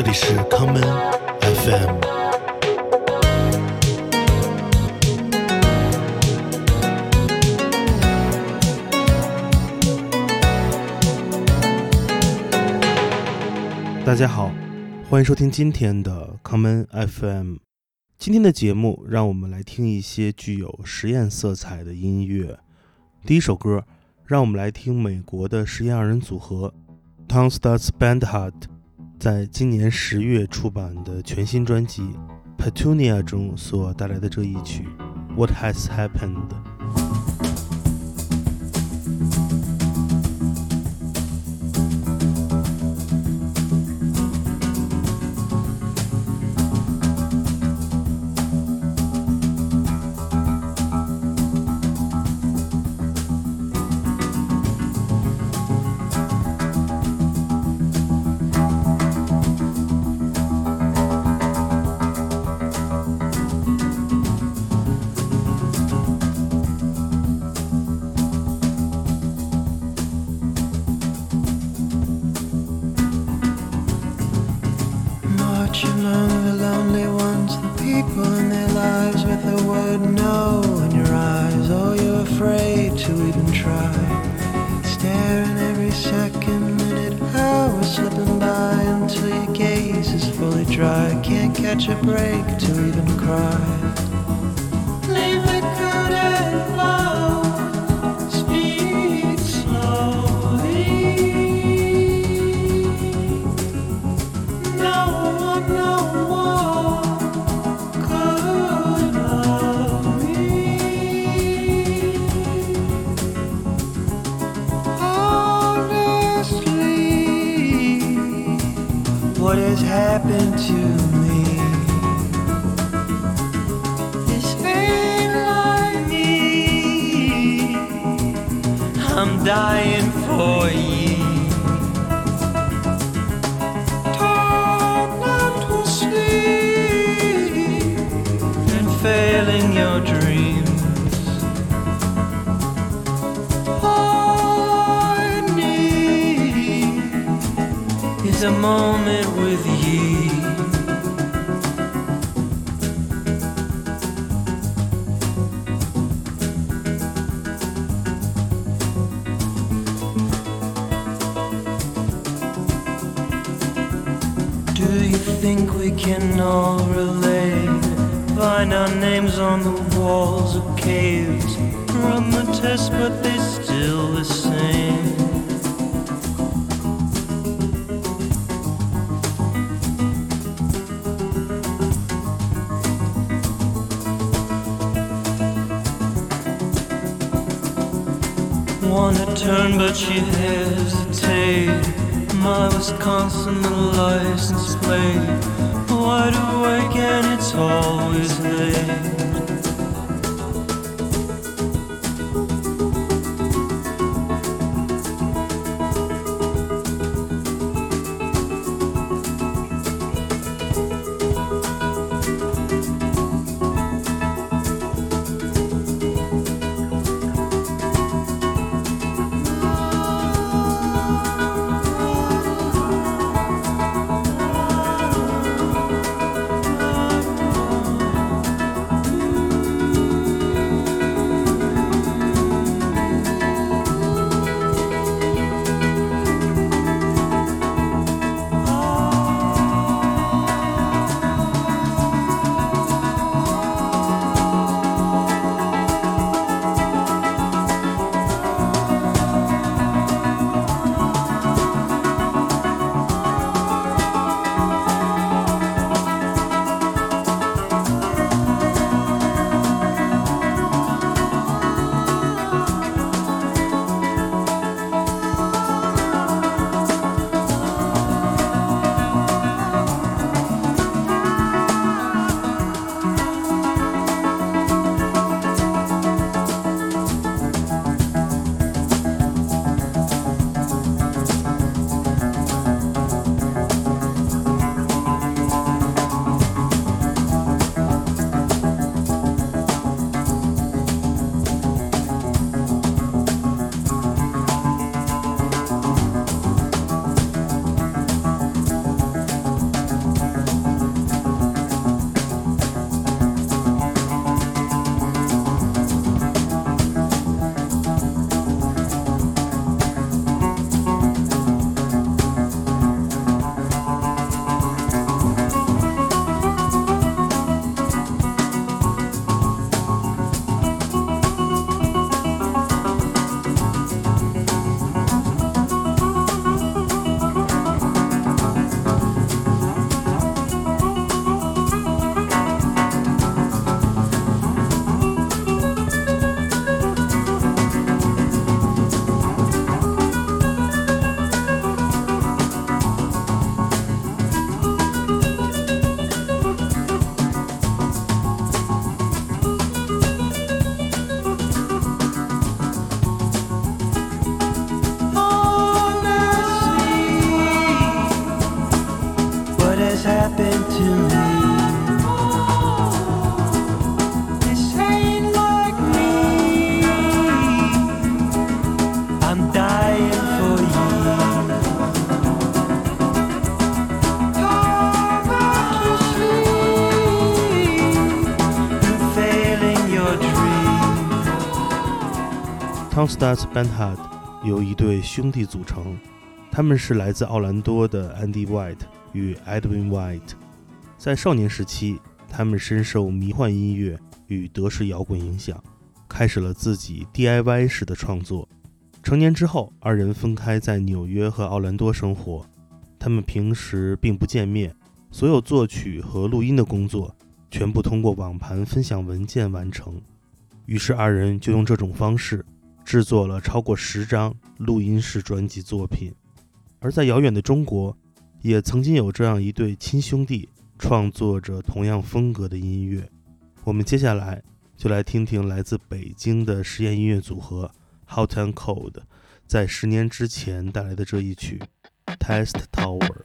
这里是康门 FM。大家好，欢迎收听今天的康门 FM。今天的节目，让我们来听一些具有实验色彩的音乐。第一首歌，让我们来听美国的实验二人组合 Tom Stutz Band Hut 在今年十月出版的全新专辑《Petunia》中所带来的这一曲《What Has Happened》。Break is a moment with you. Do you think we can all relate? Find our names on the walls of caves. Run the test, but they still the same. But she hesitates. My Wisconsin license plate. Tom Stars Bandhad 由一对兄弟组成，他们是来自奥兰多的 Andy White 与 Edwin White。在少年时期，他们深受迷幻音乐与德式摇滚影响，开始了自己 DIY 式的创作。成年之后，二人分开在纽约和奥兰多生活。他们平时并不见面，所有作曲和录音的工作全部通过网盘分享文件完成。于是，二人就用这种方式。制作了超过十张录音室专辑作品，而在遥远的中国，也曾经有这样一对亲兄弟创作着同样风格的音乐。我们接下来就来听听来自北京的实验音乐组合 Hot and Cold 在十年之前带来的这一曲《Test Tower》。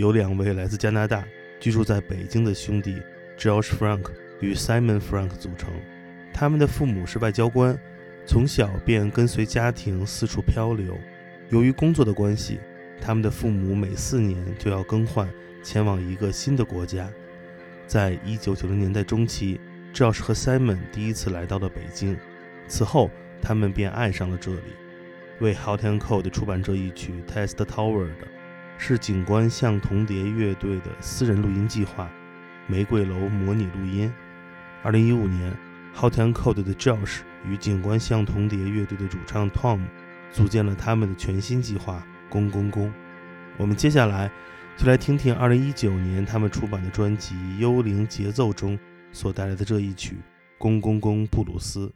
Cold 由两位来自加拿大、居住在北京的兄弟 Josh Frank 与 Simon Frank 组成。他们的父母是外交官，从小便跟随家庭四处漂流。由于工作的关系，他们的父母每四年就要更换，前往一个新的国家。在一九九零年代中期，Josh 和 Simon 第一次来到了北京，此后他们便爱上了这里。为 Hot and Cold 出版这一曲《Test Tower》的是警官像同蝶乐队的私人录音计划玫瑰楼模拟录音。二零一五年 hotel code 的 josh 与警官像同蝶乐队的主唱 tom 组建了他们的全新计划公公公。我们接下来就来听听二零一九年他们出版的专辑幽灵节奏中所带来的这一曲公公公布鲁斯。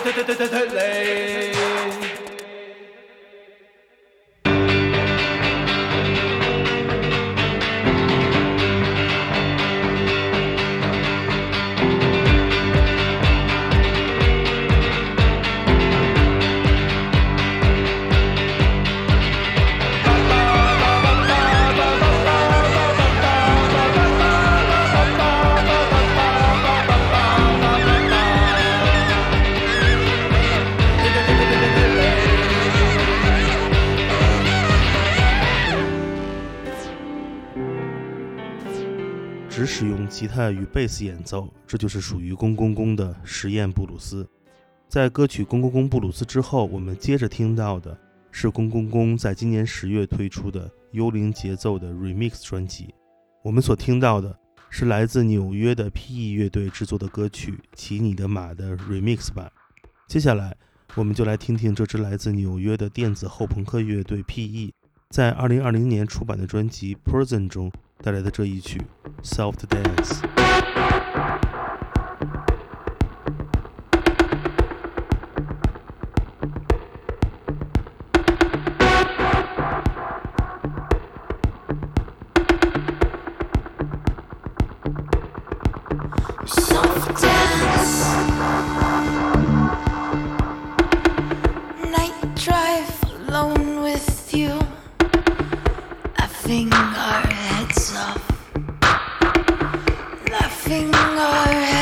delay. 用吉他与贝斯演奏，这就是属于公公公的实验布鲁斯。在歌曲《公公公布鲁斯》之后，我们接着听到的是公公公在今年十月推出的幽灵节奏的 Remix 专辑。我们所听到的是来自纽约的 P.E 乐队制作的歌曲《骑你的马》的 Remix 版。接下来，我们就来听听这支来自纽约的电子后朋克乐队 P.E 在2020年出版的专辑《Person》中带来的这一曲《Soft Dance》。 Soft dance. Night drive alone with you. Laughing our Holding our heads.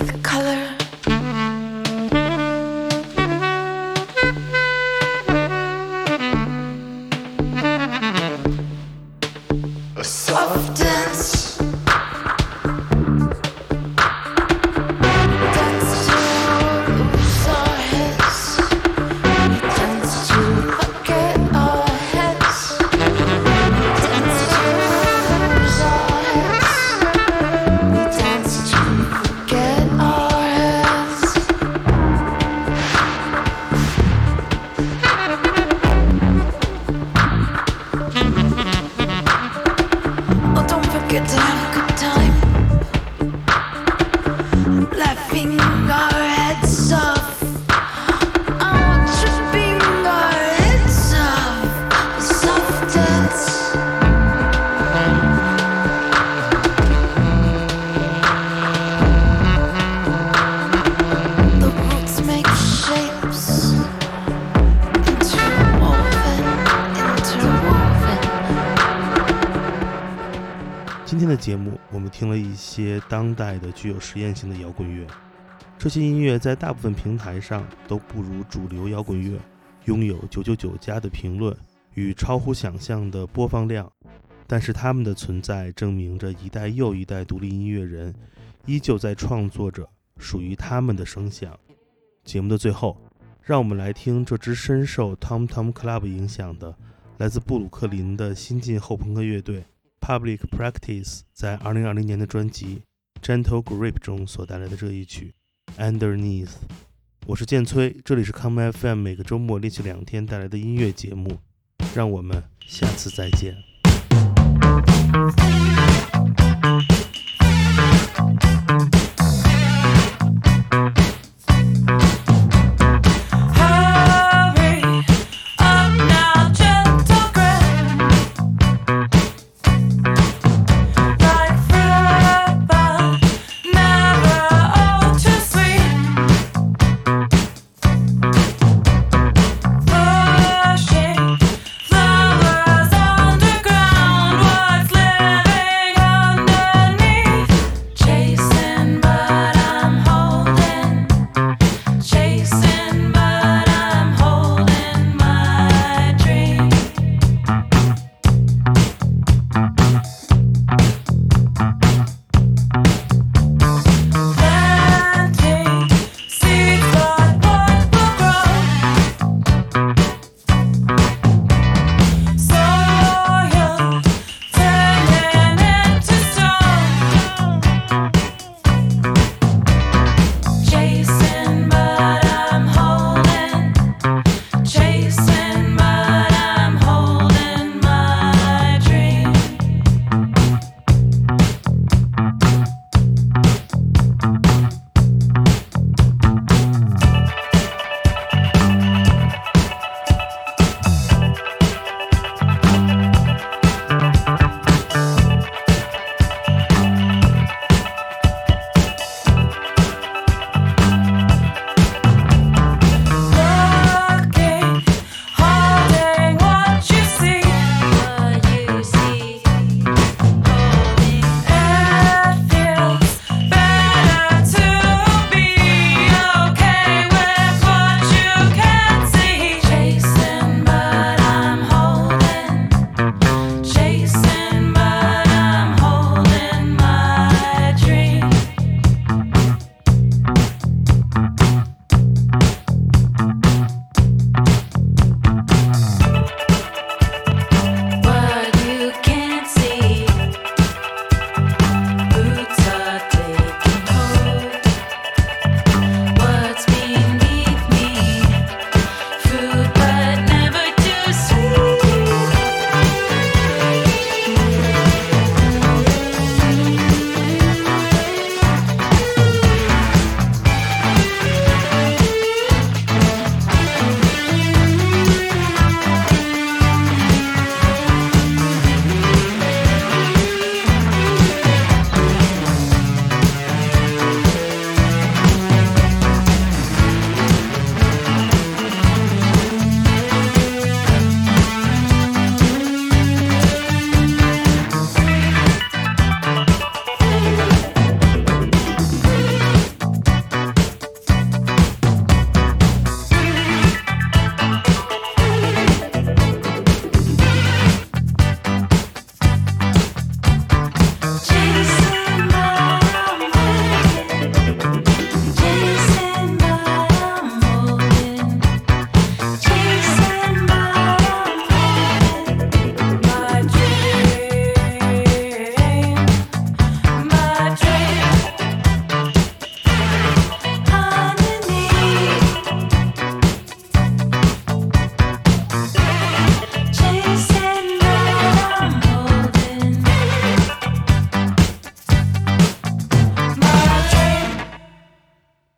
With color. 节目，我们听了一些当代的具有实验性的摇滚乐。这些音乐在大部分平台上都不如主流摇滚乐拥有九九九加的评论与超乎想象的播放量，但是他们的存在证明着一代又一代独立音乐人依旧在创作着属于他们的声响。节目的最后，让我们来听这支深受 Tom Tom Club 影响的来自布鲁克林的新晋后朋克乐队 Public Practice 在二零二零年的专辑《Gentle Grip》中所带来的这一曲《Underneath》，我是建崔，这里是 Come FM，每个周末连续两天带来的音乐节目，让我们下次再见。